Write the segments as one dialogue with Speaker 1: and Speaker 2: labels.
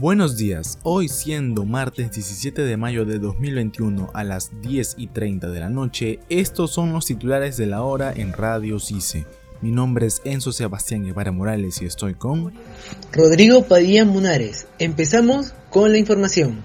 Speaker 1: Buenos días, hoy siendo martes 17 de mayo de 2021 a las 10 y 30 de la noche, estos son los titulares de la hora en Radio CICE. Mi nombre es Enzo Sebastián Guevara Morales y estoy con
Speaker 2: Rodrigo Padilla Munares. Empezamos con la información.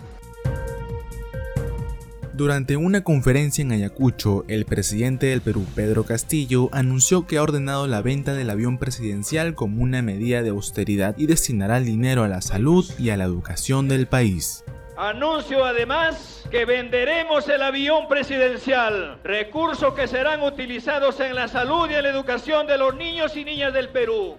Speaker 1: Durante una conferencia en Ayacucho, el presidente del Perú, Pedro Castillo, anunció que ha ordenado la venta del avión presidencial como una medida de austeridad y destinará el dinero a la salud y a la educación del país.
Speaker 3: Anuncio además que venderemos el avión presidencial, recursos que serán utilizados en la salud y en la educación de los niños y niñas del Perú.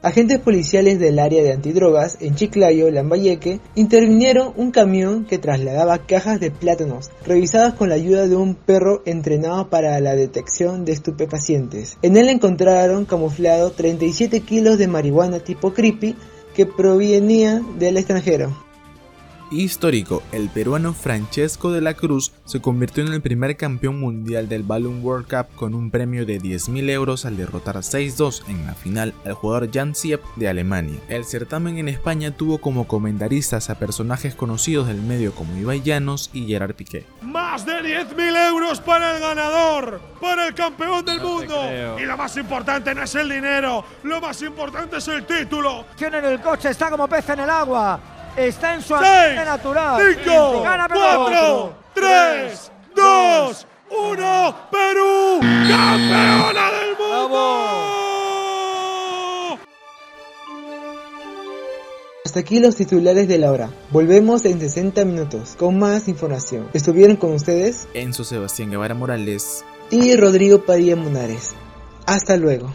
Speaker 2: Agentes policiales del área de antidrogas en Chiclayo, Lambayeque, intervinieron un camión que trasladaba cajas de plátanos, revisadas con la ayuda de un perro entrenado para la detección de estupefacientes. En él encontraron camuflado 37 kilos de marihuana tipo creepy que provenía del extranjero
Speaker 1: histórico, el peruano Francesco de la Cruz se convirtió en el primer campeón mundial del Balloon World Cup con un premio de 10.000 euros al derrotar 6-2 en la final al jugador Jan Siep de Alemania. El certamen en España tuvo como comentaristas a personajes conocidos del medio como Ibai Llanos y Gerard Piqué.
Speaker 4: Más de 10.000 euros para el ganador, para el campeón del mundo. Y lo más importante no es el dinero, lo más importante es el título.
Speaker 5: En el coche, está como pez en el agua está en su ambiente natural.
Speaker 4: 5, 4, 3, 2, 1, Perú, campeona del mundo.
Speaker 2: Hasta aquí los titulares de la hora. Volvemos en 60 minutos con más información. Estuvieron con ustedes
Speaker 1: Enzo Sebastián Guevara Morales
Speaker 2: y Rodrigo Padilla Munares. Hasta luego.